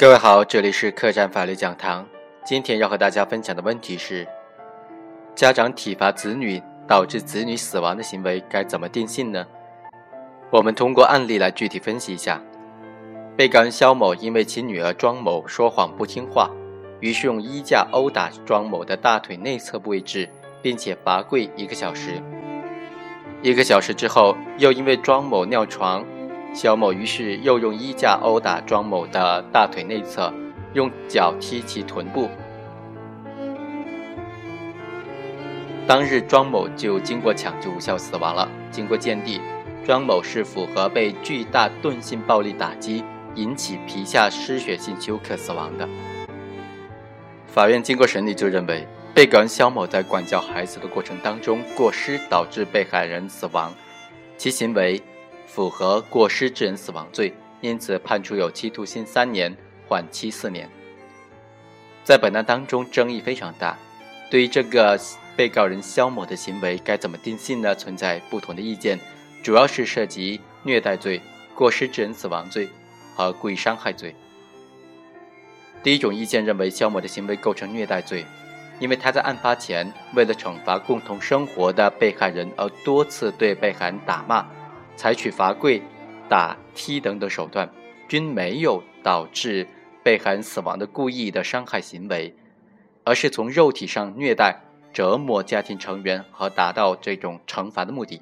各位好，这里是客栈法律讲堂。今天要和大家分享的问题是：家长体罚子女导致子女死亡的行为该怎么定性呢？我们通过案例来具体分析一下。被告人肖某因为其女儿庄某说谎不听话，于是用衣架殴打庄某的大腿内侧部位置，并且罚跪一个小时。一个小时之后，又因为庄某尿床。肖某于是又用衣架殴打庄某的大腿内侧，用脚踢其臀部。当日庄某就经过抢救无效死亡了。经过鉴定，庄某是符合被巨大钝性暴力打击引起皮下失血性休克死亡的。法院经过审理就认为，被告人肖某在管教孩子的过程当中过失导致被害人死亡，其行为。符合过失致人死亡罪，因此判处有期徒刑三年，缓期四年。在本案当中，争议非常大，对于这个被告人肖某的行为该怎么定性呢？存在不同的意见，主要是涉及虐待罪、过失致人死亡罪和故意伤害罪。第一种意见认为，肖某的行为构成虐待罪，因为他在案发前为了惩罚共同生活的被害人，而多次对被害人打骂。采取罚跪、打、踢等等手段，均没有导致被害人死亡的故意的伤害行为，而是从肉体上虐待、折磨家庭成员和达到这种惩罚的目的，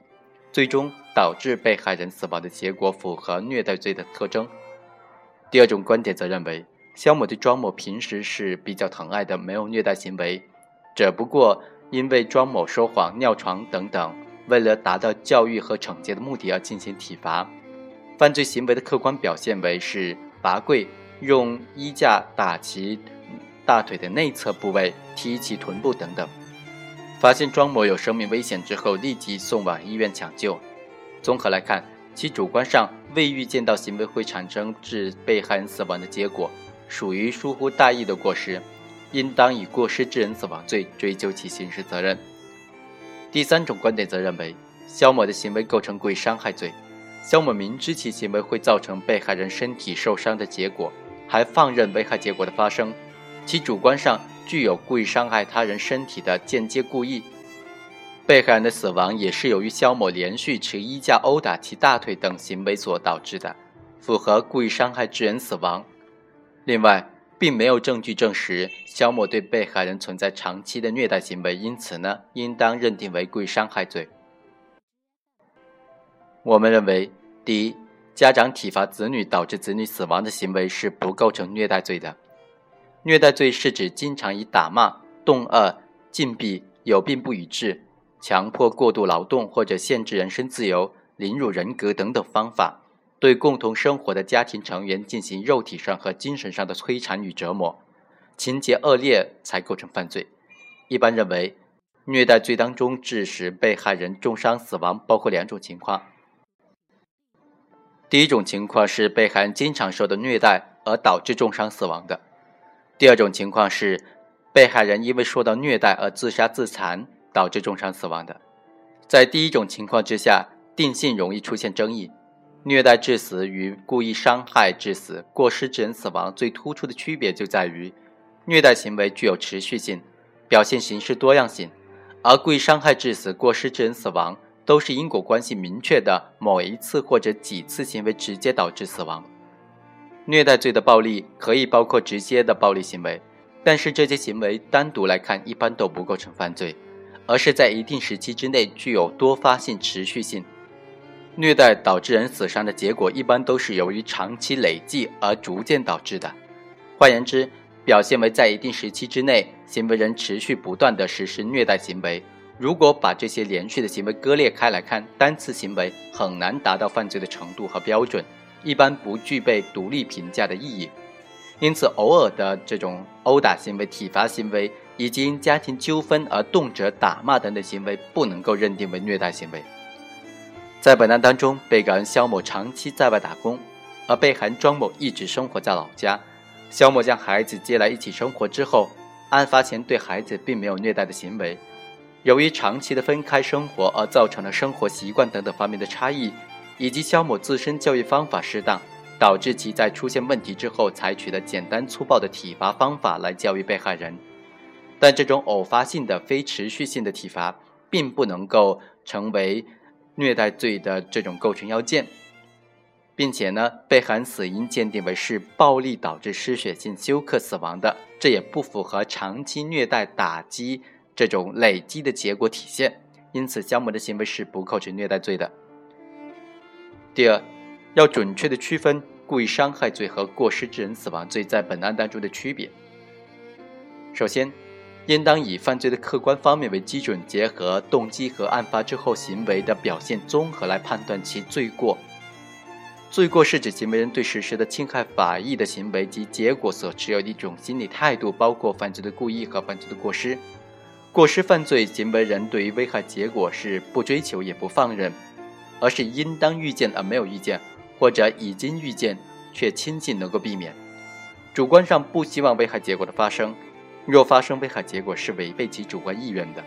最终导致被害人死亡的结果符合虐待罪的特征。第二种观点则认为，肖某对庄某平时是比较疼爱的，没有虐待行为，只不过因为庄某说谎、尿床等等。为了达到教育和惩戒的目的而进行体罚，犯罪行为的客观表现为是罚跪、用衣架打其大腿的内侧部位、踢其臀部等等。发现庄某有生命危险之后，立即送往医院抢救。综合来看，其主观上未预见到行为会产生致被害人死亡的结果，属于疏忽大意的过失，应当以过失致人死亡罪追究其刑事责任。第三种观点则认为，肖某的行为构成故意伤害罪。肖某明知其行为会造成被害人身体受伤的结果，还放任危害结果的发生，其主观上具有故意伤害他人身体的间接故意。被害人的死亡也是由于肖某连续持衣架殴打其大腿等行为所导致的，符合故意伤害致人死亡。另外，并没有证据证实肖某对被害人存在长期的虐待行为，因此呢，应当认定为故意伤害罪。我们认为，第一，家长体罚子女导致子女死亡的行为是不构成虐待罪的。虐待罪是指经常以打骂、冻饿、禁闭、有病不予治、强迫过度劳动或者限制人身自由、凌辱人格等等方法。对共同生活的家庭成员进行肉体上和精神上的摧残与折磨，情节恶劣才构成犯罪。一般认为，虐待罪当中致使被害人重伤死亡包括两种情况：第一种情况是被害人经常受到虐待而导致重伤死亡的；第二种情况是被害人因为受到虐待而自杀自残导致重伤死亡的。在第一种情况之下，定性容易出现争议。虐待致死与故意伤害致死、过失致人死亡最突出的区别就在于，虐待行为具有持续性，表现形式多样性，而故意伤害致死、过失致人死亡都是因果关系明确的某一次或者几次行为直接导致死亡。虐待罪的暴力可以包括直接的暴力行为，但是这些行为单独来看一般都不构成犯罪，而是在一定时期之内具有多发性、持续性。虐待导致人死伤的结果，一般都是由于长期累计而逐渐导致的。换言之，表现为在一定时期之内，行为人持续不断地实施虐待行为。如果把这些连续的行为割裂开来看，单次行为很难达到犯罪的程度和标准，一般不具备独立评价的意义。因此，偶尔的这种殴打行为、体罚行为，以及因家庭纠纷而动辄打骂等等行为，不能够认定为虐待行为。在本案当中，被告人肖某长期在外打工，而被害人庄某一直生活在老家。肖某将孩子接来一起生活之后，案发前对孩子并没有虐待的行为。由于长期的分开生活而造成了生活习惯等等方面的差异，以及肖某自身教育方法适当，导致其在出现问题之后采取的简单粗暴的体罚方法来教育被害人。但这种偶发性的、非持续性的体罚，并不能够成为虐待罪的这种构成要件，并且呢，被害死因鉴定为是暴力导致失血性休克死亡的，这也不符合长期虐待打击这种累积的结果体现，因此肖某的行为是不构成虐待罪的。第二，要准确的区分故意伤害罪和过失致人死亡罪在本案当中的区别。首先。应当以犯罪的客观方面为基准，结合动机和案发之后行为的表现综合来判断其罪过。罪过是指行为人对实施的侵害法益的行为及结果所持有的一种心理态度，包括犯罪的故意和犯罪的过失。过失犯罪行为人对于危害结果是不追求也不放任，而是应当预见而没有预见，或者已经预见却轻信能够避免，主观上不希望危害结果的发生。若发生危害结果是违背其主观意愿的，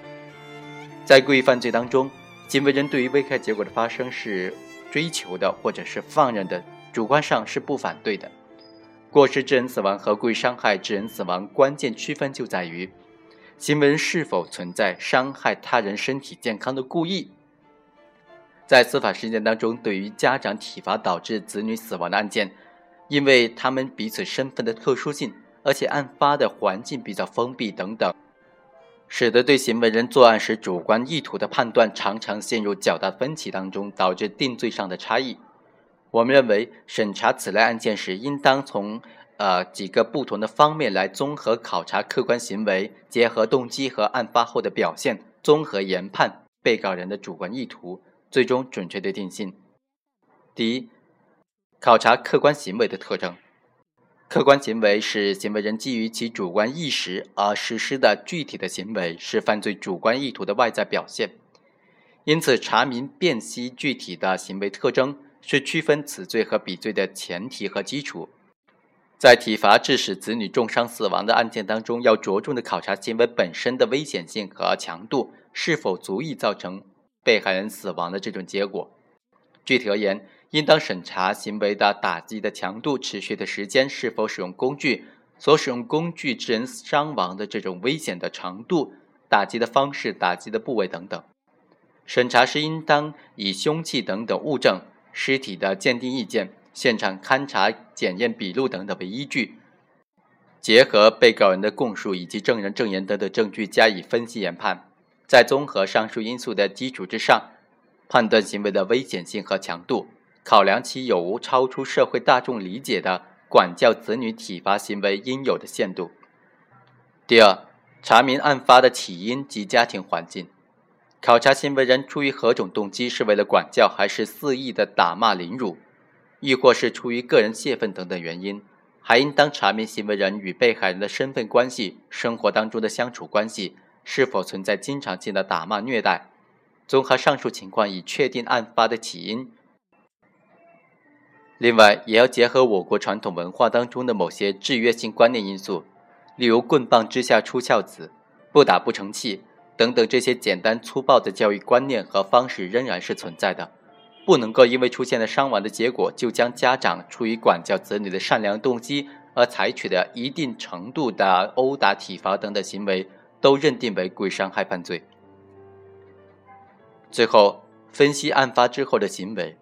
在故意犯罪当中，行为人对于危害结果的发生是追求的或者是放任的，主观上是不反对的。过失致人死亡和故意伤害致人死亡关键区分就在于，行为人是否存在伤害他人身体健康的故意。在司法实践当中，对于家长体罚导致子女死亡的案件，因为他们彼此身份的特殊性。而且案发的环境比较封闭等等，使得对行为人作案时主观意图的判断常常陷入较大分歧当中，导致定罪上的差异。我们认为，审查此类案件时，应当从呃几个不同的方面来综合考察客观行为，结合动机和案发后的表现，综合研判被告人的主观意图，最终准确的定性。第一，考察客观行为的特征。客观行为是行为人基于其主观意识而实施的具体的行为，是犯罪主观意图的外在表现。因此，查明辨析具体的行为特征，是区分此罪和彼罪的前提和基础。在体罚致使子女重伤死亡的案件当中，要着重的考察行为本身的危险性和强度，是否足以造成被害人死亡的这种结果。具体而言，应当审查行为的打击的强度、持续的时间、是否使用工具、所使用工具致人伤亡的这种危险的程度、打击的方式、打击的部位等等。审查时应当以凶器等等物证、尸体的鉴定意见、现场勘查检验笔录等等为依据，结合被告人的供述以及证人证言等等证据加以分析研判，在综合上述因素的基础之上，判断行为的危险性和强度。考量其有无超出社会大众理解的管教子女体罚行为应有的限度。第二，查明案发的起因及家庭环境，考察行为人出于何种动机，是为了管教，还是肆意的打骂凌辱，亦或是出于个人泄愤等等原因。还应当查明行为人与被害人的身份关系、生活当中的相处关系，是否存在经常性的打骂虐待。综合上述情况，以确定案发的起因。另外，也要结合我国传统文化当中的某些制约性观念因素，例如“棍棒之下出孝子”“不打不成器”等等这些简单粗暴的教育观念和方式仍然是存在的，不能够因为出现了伤亡的结果，就将家长出于管教子女的善良动机而采取的一定程度的殴打、体罚等等行为都认定为故意伤害犯罪。最后，分析案发之后的行为。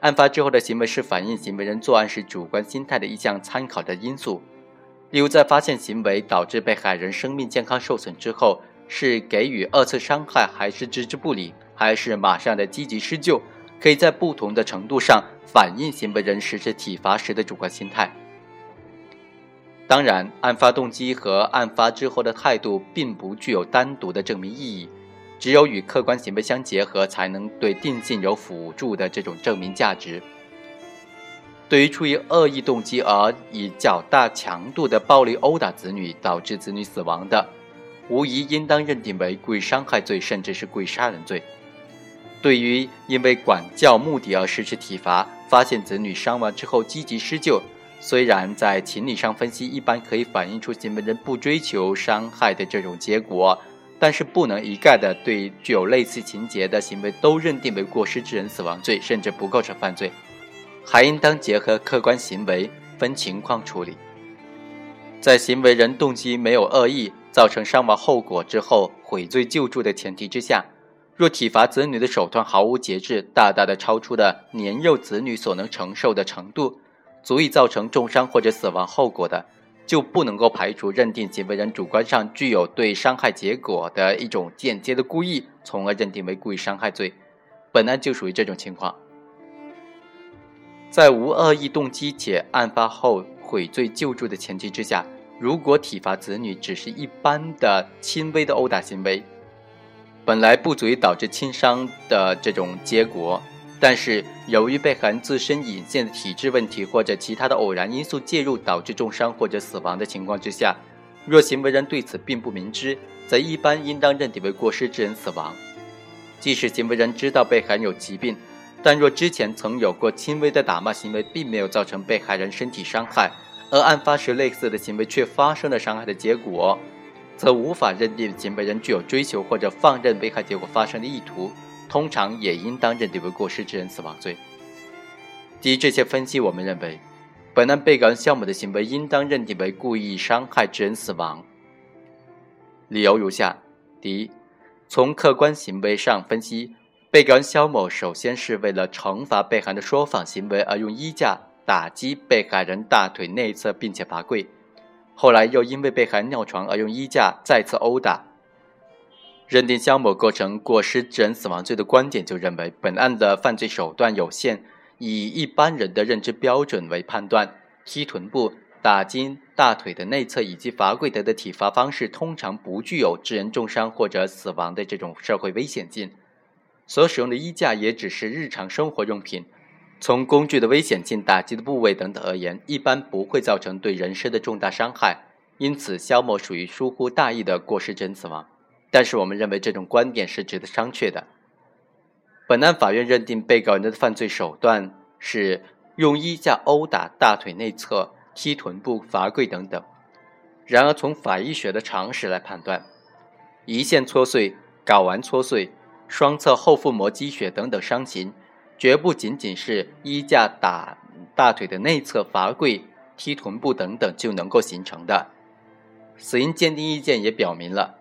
案发之后的行为是反映行为人作案时主观心态的一项参考的因素。例如，在发现行为导致被害人生命健康受损之后，是给予二次伤害，还是置之不理，还是马上的积极施救，可以在不同的程度上反映行为人实施体罚时的主观心态。当然，案发动机和案发之后的态度并不具有单独的证明意义。只有与客观行为相结合，才能对定性有辅助的这种证明价值。对于出于恶意动机而以较大强度的暴力殴打子女，导致子女死亡的，无疑应当认定为故意伤害罪，甚至是故意杀人罪。对于因为管教目的而实施体罚，发现子女伤亡之后积极施救，虽然在情理上分析一般可以反映出行为人不追求伤害的这种结果。但是不能一概的对具有类似情节的行为都认定为过失致人死亡罪，甚至不构成犯罪。还应当结合客观行为分情况处理。在行为人动机没有恶意，造成伤亡后果之后悔罪救助的前提之下，若体罚子女的手段毫无节制，大大的超出了年幼子女所能承受的程度，足以造成重伤或者死亡后果的，就不能够排除认定行为人主观上具有对伤害结果的一种间接的故意，从而认定为故意伤害罪。本案就属于这种情况，在无恶意动机且案发后。悔罪救助的前提之下，如果体罚子女只是一般的轻微的殴打行为，本来不足以导致轻伤的这种结果，但是由于被害人自身隐现的体质问题或者其他的偶然因素介入导致重伤或者死亡的情况之下，若行为人对此并不明知，则一般应当认定为过失致人死亡。即使行为人知道被害人有疾病，但若之前曾有过轻微的打骂行为，并没有造成被害人身体伤害，而案发时类似的行为却发生了伤害的结果，则无法认定行为人具有追求或者放任危害结果发生的意图，通常也应当认定为过失致人死亡罪。基于这些分析，我们认为，本案被告人肖某的行为应当认定为故意伤害致人死亡。理由如下：第一，从客观行为上分析。被告人肖某首先是为了惩罚被害人的说谎行为而用衣架打击被害人大腿内侧，并且罚跪，后来又因为被害人尿床而用衣架再次殴打。认定肖某构成过失致人死亡罪的观点就认为，本案的犯罪手段有限，以一般人的认知标准为判断，踢臀部、打击大腿的内侧以及罚跪等的体罚方式，通常不具有致人重伤或者死亡的这种社会危险性。所使用的衣架也只是日常生活用品，从工具的危险性、打击的部位等等而言，一般不会造成对人身的重大伤害，因此肖某属于疏忽大意的过失致人死亡。但是我们认为这种观点是值得商榷的。本案法院认定被告人的犯罪手段是用衣架殴打大腿内侧、踢臀部、罚跪等等。然而从法医学的常识来判断，胰腺搓碎、睾丸搓碎。双侧后腹膜积血等等伤情，绝不仅仅是衣架打大腿的内侧、罚跪、踢臀部等等就能够形成的。死因鉴定意见也表明了，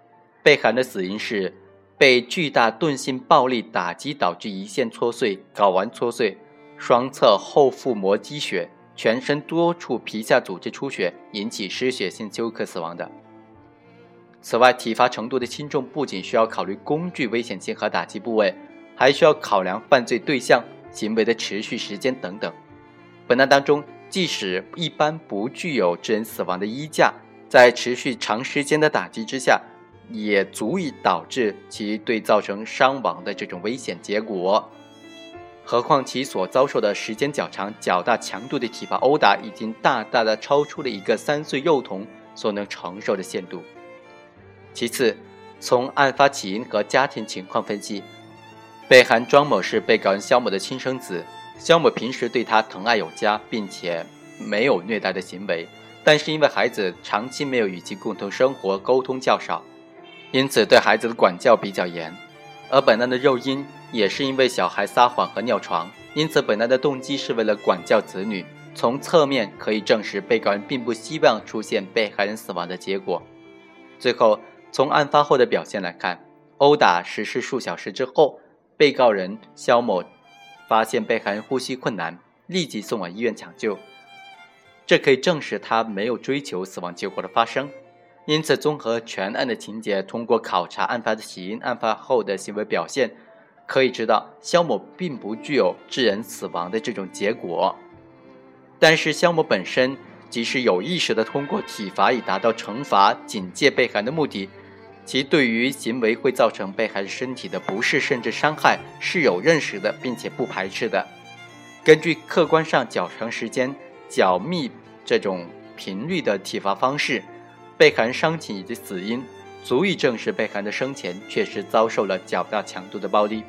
被害的死因是被巨大钝性暴力打击导致胰腺搓碎、睾丸搓碎、双侧后腹膜积血、全身多处皮下组织出血，引起失血性休克死亡的。此外，体罚程度的轻重不仅需要考虑工具危险性和打击部位，还需要考量犯罪对象、行为的持续时间等等。本案当中，即使一般不具有致人死亡的衣架，在持续长时间的打击之下，也足以导致其对造成伤亡的这种危险结果。何况其所遭受的时间较长、较大强度的体罚殴打，已经大大的超出了一个三岁幼童所能承受的限度。其次，从案发起因和家庭情况分析，被害庄某是被告人肖某的亲生子，肖某平时对他疼爱有加，并且没有虐待的行为，但是因为孩子长期没有与其共同生活，沟通较少，因此对孩子的管教比较严。而本案的诱因也是因为小孩撒谎和尿床，因此本案的动机是为了管教子女。从侧面可以证实，被告人并不希望出现被害人死亡的结果。最后。从案发后的表现来看，殴打实施数小时之后，被告人肖某发现被害人呼吸困难，立即送往医院抢救。这可以证实他没有追求死亡结果的发生。因此，综合全案的情节，通过考察案发的起因、案发后的行为表现，可以知道肖某并不具有致人死亡的这种结果。但是，肖某本身。即使有意识地通过体罚以达到惩罚、警戒被害人的目的，其对于行为会造成被害人身体的不适甚至伤害是有认识的，并且不排斥的。根据客观上较长时间、较密这种频率的体罚方式，被害人伤情以及死因，足以证实被害人的生前确实遭受了较大强度的暴力。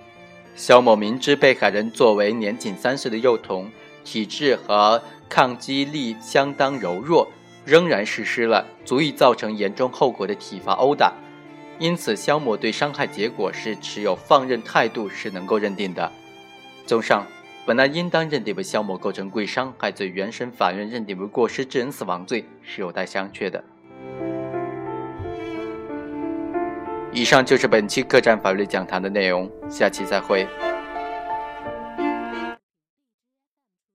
肖某明知被害人作为年仅三岁的幼童，体质和抗击力相当柔弱，仍然实施了足以造成严重后果的体罚殴打，因此肖某对伤害结果是持有放任态度是能够认定的。综上，本案应当认定为肖某构成故意伤害罪，原审法院认定为过失致人死亡罪是有待商榷的。以上就是本期客栈法律讲坛的内容，下期再会。